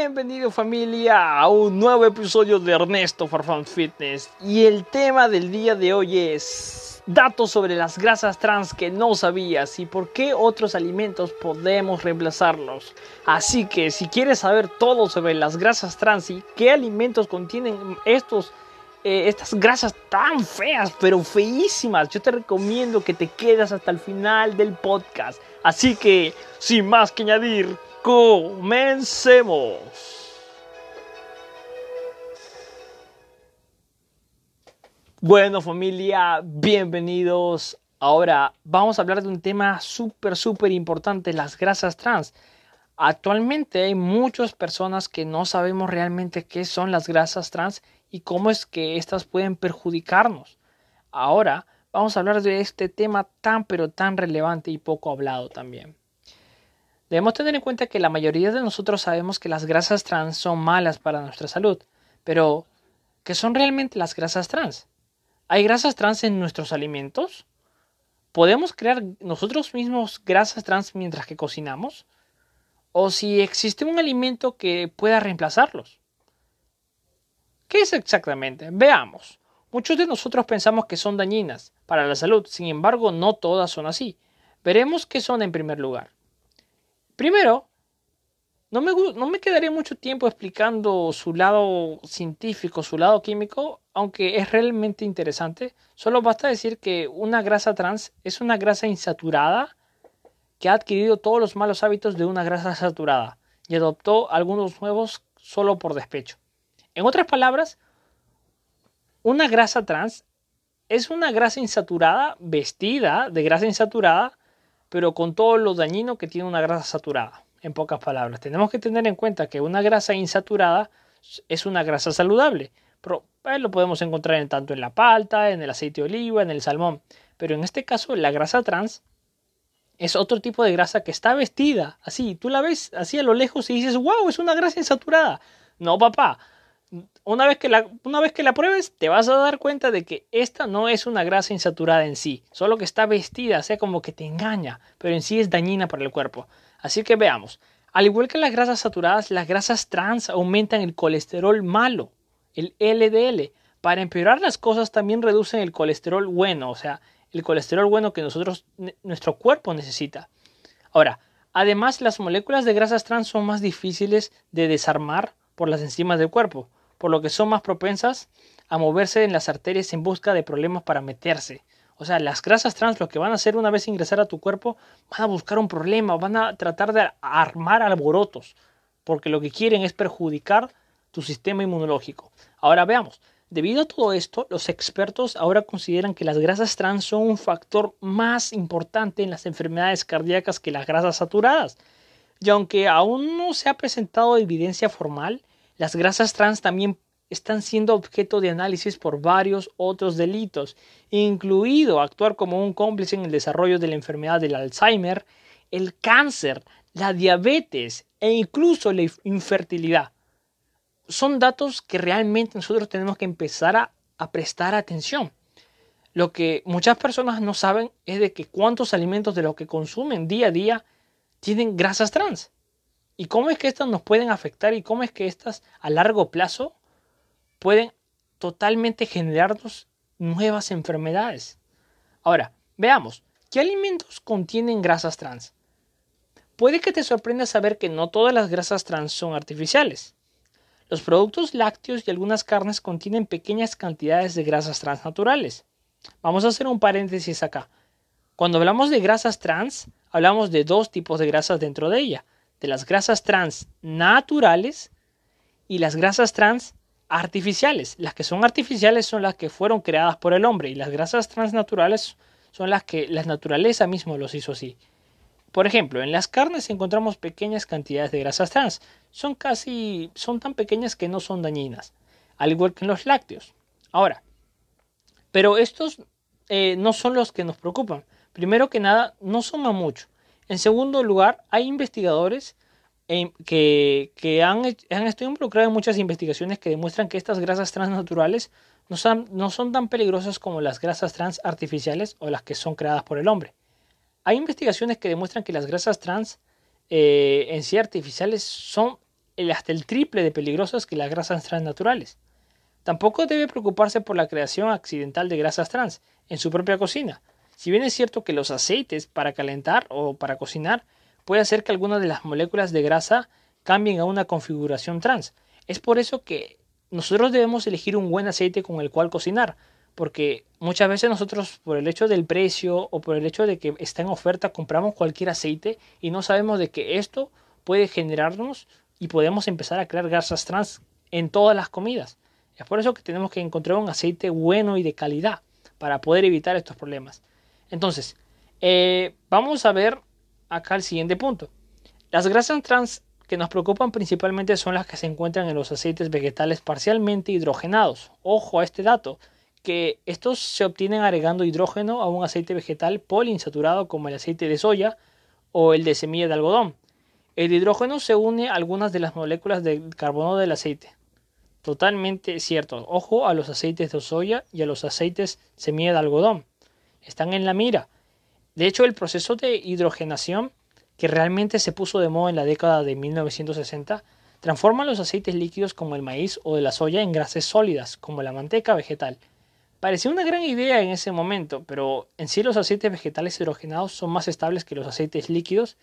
Bienvenido familia a un nuevo episodio de Ernesto Farfán Fitness y el tema del día de hoy es datos sobre las grasas trans que no sabías y por qué otros alimentos podemos reemplazarlos. Así que si quieres saber todo sobre las grasas trans y qué alimentos contienen estos eh, estas grasas tan feas, pero feísimas, yo te recomiendo que te quedes hasta el final del podcast. Así que, sin más que añadir, comencemos. Bueno familia, bienvenidos. Ahora vamos a hablar de un tema súper, súper importante, las grasas trans. Actualmente hay muchas personas que no sabemos realmente qué son las grasas trans y cómo es que éstas pueden perjudicarnos. Ahora vamos a hablar de este tema tan pero tan relevante y poco hablado también. Debemos tener en cuenta que la mayoría de nosotros sabemos que las grasas trans son malas para nuestra salud, pero ¿qué son realmente las grasas trans? ¿Hay grasas trans en nuestros alimentos? ¿Podemos crear nosotros mismos grasas trans mientras que cocinamos? ¿O si existe un alimento que pueda reemplazarlos? ¿Qué es exactamente? Veamos. Muchos de nosotros pensamos que son dañinas para la salud, sin embargo no todas son así. Veremos qué son en primer lugar. Primero, no me, no me quedaré mucho tiempo explicando su lado científico, su lado químico, aunque es realmente interesante. Solo basta decir que una grasa trans es una grasa insaturada que ha adquirido todos los malos hábitos de una grasa saturada y adoptó algunos nuevos solo por despecho. En otras palabras, una grasa trans es una grasa insaturada vestida de grasa insaturada, pero con todo lo dañino que tiene una grasa saturada. En pocas palabras, tenemos que tener en cuenta que una grasa insaturada es una grasa saludable. Pero, eh, lo podemos encontrar en, tanto en la palta, en el aceite de oliva, en el salmón. Pero en este caso, la grasa trans es otro tipo de grasa que está vestida así. Tú la ves así a lo lejos y dices, wow, es una grasa insaturada. No, papá una vez, que la, una vez que la pruebes, te vas a dar cuenta de que esta no es una grasa insaturada en sí, solo que está vestida, sea, como que te engaña, pero en sí es dañina para el cuerpo. Así que veamos, al igual que las grasas saturadas, las grasas trans aumentan el colesterol malo, el LDL. Para empeorar las cosas también reducen el colesterol bueno, o sea, el colesterol bueno que nosotros, nuestro cuerpo necesita. Ahora, además las moléculas de grasas trans son más difíciles de desarmar por las enzimas del cuerpo por lo que son más propensas a moverse en las arterias en busca de problemas para meterse. O sea, las grasas trans lo que van a hacer una vez ingresar a tu cuerpo, van a buscar un problema, van a tratar de armar alborotos, porque lo que quieren es perjudicar tu sistema inmunológico. Ahora veamos, debido a todo esto, los expertos ahora consideran que las grasas trans son un factor más importante en las enfermedades cardíacas que las grasas saturadas. Y aunque aún no se ha presentado evidencia formal, las grasas trans también están siendo objeto de análisis por varios otros delitos, incluido actuar como un cómplice en el desarrollo de la enfermedad del Alzheimer, el cáncer, la diabetes e incluso la infertilidad. Son datos que realmente nosotros tenemos que empezar a, prestar atención. Lo que muchas personas no saben es de que cuántos alimentos de los que consumen día a día tienen grasas trans y cómo es que estas nos pueden afectar y cómo es que estas a largo plazo pueden totalmente generarnos nuevas enfermedades. Ahora, veamos, ¿qué alimentos contienen grasas trans? Puede que te sorprenda saber que no todas las grasas trans son artificiales. Los productos lácteos y algunas carnes contienen pequeñas cantidades de grasas trans naturales. Vamos a hacer un paréntesis acá. Cuando hablamos de grasas trans, hablamos de dos tipos de grasas dentro de ella de las grasas trans naturales y las grasas trans artificiales. Las que son artificiales son las que fueron creadas por el hombre y las grasas transnaturales son las que la naturaleza mismo los hizo así. Por ejemplo, en las carnes encontramos pequeñas cantidades de grasas trans. Son casi, son tan pequeñas que no son dañinas, al igual que en los lácteos. Ahora, pero estos eh, no son los que nos preocupan. Primero que nada, no suman mucho. En segundo lugar, hay investigadores que, han, estado involucrados en muchas investigaciones que demuestran que estas grasas transnaturales no son, no son tan peligrosas como las grasas trans artificiales o las que son creadas por el hombre. Hay investigaciones que demuestran que las grasas trans eh, en sí artificiales son el, hasta el triple de peligrosas que las grasas trans naturales. Tampoco debe preocuparse por la creación accidental de grasas trans en su propia cocina. Si bien es cierto que los aceites para calentar o para cocinar puede hacer que algunas de las moléculas de grasa cambien a una configuración trans. Es por eso que nosotros debemos elegir un buen aceite con el cual cocinar, porque muchas veces nosotros por el hecho del precio o por el hecho de que está en oferta compramos cualquier aceite y no sabemos de que esto puede generarnos y podemos empezar a crear grasas trans en todas las comidas. Es por eso que tenemos que encontrar un aceite bueno y de calidad para poder evitar estos problemas. Entonces, eh, vamos a ver acá el siguiente punto. Las grasas trans que nos preocupan principalmente son las que se encuentran en los aceites vegetales parcialmente hidrogenados. Ojo a este dato, que estos se obtienen agregando hidrógeno a un aceite vegetal poliinsaturado como el aceite de soya o el de semilla de algodón. El hidrógeno se une a algunas de las moléculas del carbono del aceite. Totalmente cierto. Ojo a los aceites de soya y a los aceites semilla de algodón. Están en la mira. De hecho, el proceso de hidrogenación que realmente se puso de moda en la década de 1960 transforma los aceites líquidos como el maíz o de la soya en grasas sólidas como la manteca vegetal. Parecía una gran idea en ese momento, pero en sí los aceites vegetales hidrogenados son más estables que los aceites líquidos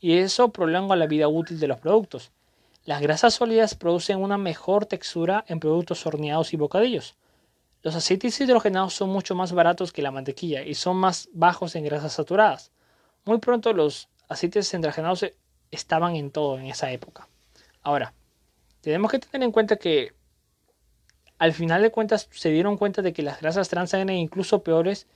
y eso prolonga la vida útil de los productos. Las grasas sólidas producen una mejor textura en productos horneados y bocadillos. Los aceites hidrogenados son mucho más baratos que la mantequilla y son más bajos en grasas saturadas. Muy pronto los aceites hidrogenados estaban en todo en esa época. Ahora, tenemos que tener en cuenta que al final de cuentas se dieron cuenta de que las grasas trans eran incluso peores,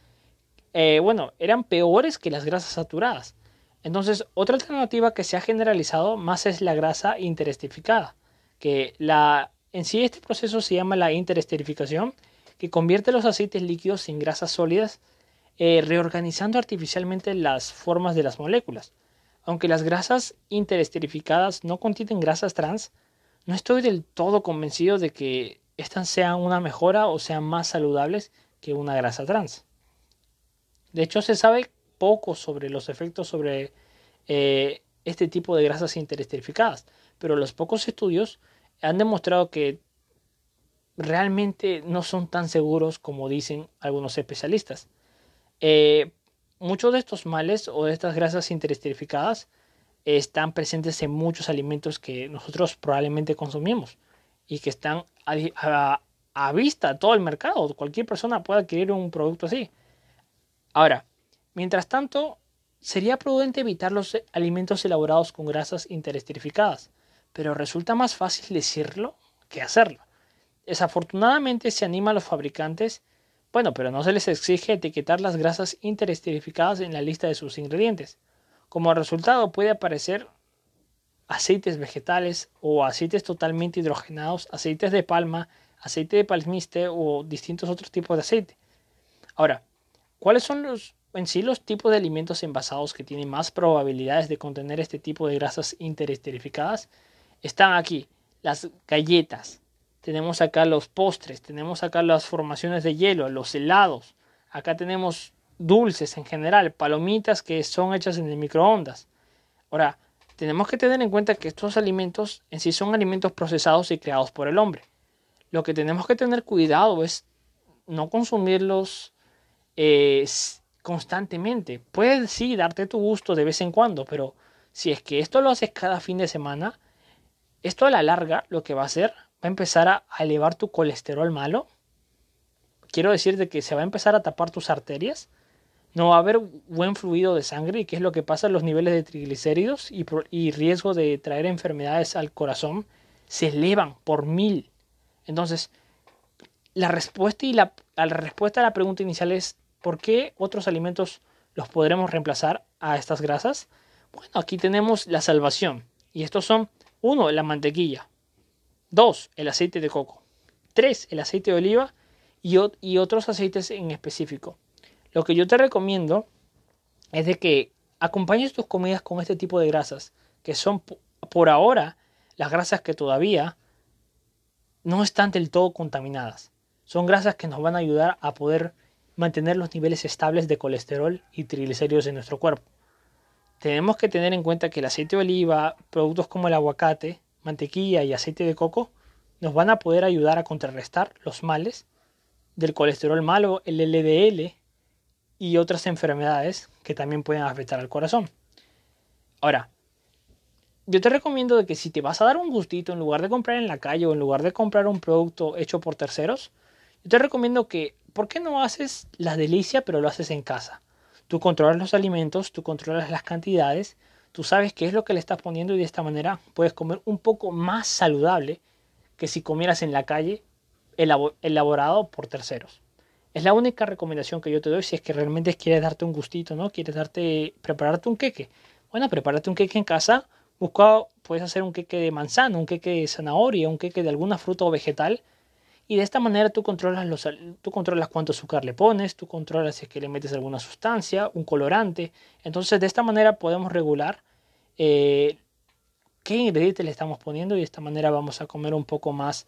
eh, bueno, eran peores que las grasas saturadas. Entonces, otra alternativa que se ha generalizado más es la grasa interestificada, que la, en sí este proceso se llama la interesterificación, que convierte los aceites líquidos en grasas sólidas, eh, reorganizando artificialmente las formas de las moléculas. Aunque las grasas interesterificadas no contienen grasas trans, no estoy del todo convencido de que estas sean una mejora o sean más saludables que una grasa trans. De hecho, se sabe poco sobre los efectos sobre eh, este tipo de grasas interesterificadas, pero los pocos estudios han demostrado que realmente no son tan seguros como dicen algunos especialistas. Eh, muchos de estos males o de estas grasas interesterificadas están presentes en muchos alimentos que nosotros probablemente consumimos y que están a, a vista todo el mercado. Cualquier persona puede adquirir un producto así. Ahora, Mientras tanto, sería prudente evitar los alimentos elaborados con grasas interesterificadas, pero resulta más fácil decirlo que hacerlo. Desafortunadamente se anima a los fabricantes, bueno, pero no se les exige etiquetar las grasas interesterificadas en la lista de sus ingredientes. Como resultado puede aparecer aceites vegetales o aceites totalmente hidrogenados, aceites de palma, aceite de palmiste o distintos otros tipos de aceite. Ahora, ¿cuáles son los en sí los tipos de alimentos envasados que tienen más probabilidades de contener este tipo de grasas interesterificadas están aquí. Las galletas, tenemos acá los postres, tenemos acá las formaciones de hielo, los helados, acá tenemos dulces en general, palomitas que son hechas en el microondas. Ahora, tenemos que tener en cuenta que estos alimentos en sí son alimentos procesados y creados por el hombre. Lo que tenemos que tener cuidado es no consumirlos eh, constantemente. Puedes sí darte tu gusto de vez en cuando, pero si es que esto lo haces cada fin de semana, esto a la larga lo que va a hacer a empezar a, elevar tu colesterol malo. Quiero decirte que se va a empezar a tapar tus arterias. No va a haber buen fluido de sangre y qué es lo que pasa, los niveles de triglicéridos y, y riesgo de traer enfermedades al corazón se elevan por mil. Entonces, la respuesta, y la, la respuesta a la pregunta inicial es ¿Por qué otros alimentos los podremos reemplazar a estas grasas? Bueno, aquí tenemos la salvación. Y estos son, uno, la mantequilla. Dos, el aceite de coco. Tres, el aceite de oliva y, y otros aceites en específico. Lo que yo te recomiendo es de que acompañes tus comidas con este tipo de grasas, que son por ahora las grasas que todavía no están del todo contaminadas. Son grasas que nos van a ayudar a poder mantener los niveles estables de colesterol y triglicéridos en nuestro cuerpo. Tenemos que tener en cuenta que el aceite de oliva, productos como el aguacate, mantequilla y aceite de coco nos van a poder ayudar a contrarrestar los males del colesterol malo, el LDL y otras enfermedades que también pueden afectar al corazón. Ahora, yo te recomiendo de que si te vas a dar un gustito en lugar de comprar en la calle o en lugar de comprar un producto hecho por terceros, yo te recomiendo que, ¿por qué no haces la delicia pero lo haces en casa? Tú controlas los alimentos, tú controlas las cantidades, tú sabes qué es lo que le estás poniendo y de esta manera puedes comer un poco más saludable que si comieras en la calle elaborado por terceros. Es la única recomendación que yo te doy si es que realmente quieres darte un gustito, ¿no? Quieres darte, prepararte un queque. Bueno, prepárate un queque en casa. Busca, puedes hacer un queque de manzana, un queque de zanahoria, un queque de alguna fruta o vegetal. Y de esta manera tú controlas, los, tú controlas cuánto azúcar le pones, tú controlas si es que le metes alguna sustancia, un colorante. Entonces de esta manera podemos regular eh, qué ingredientes le estamos poniendo y de esta manera vamos a comer un poco más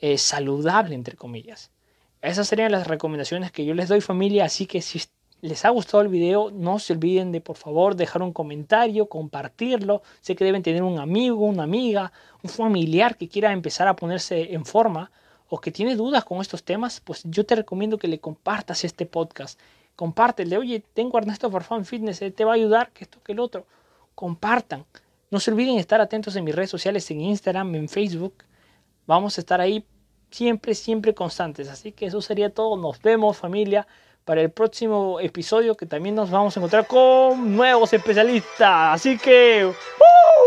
eh, saludable, entre comillas. Esas serían las recomendaciones que yo les doy familia, así que si les ha gustado el video, no se olviden de por favor dejar un comentario, compartirlo. Sé que deben tener un amigo, una amiga, un familiar que quiera empezar a ponerse en forma o que tiene dudas con estos temas, pues yo te recomiendo que le compartas este podcast. Compártele, oye, tengo Ernesto Farfán Fitness, eh, te va a ayudar, que esto, que el otro. Compartan. No se olviden estar atentos en mis redes sociales, en Instagram, en Facebook. Vamos a estar ahí siempre, siempre constantes. Así que eso sería todo. Nos vemos familia para el próximo episodio que también nos vamos a encontrar con nuevos especialistas. Así que... ¡uh!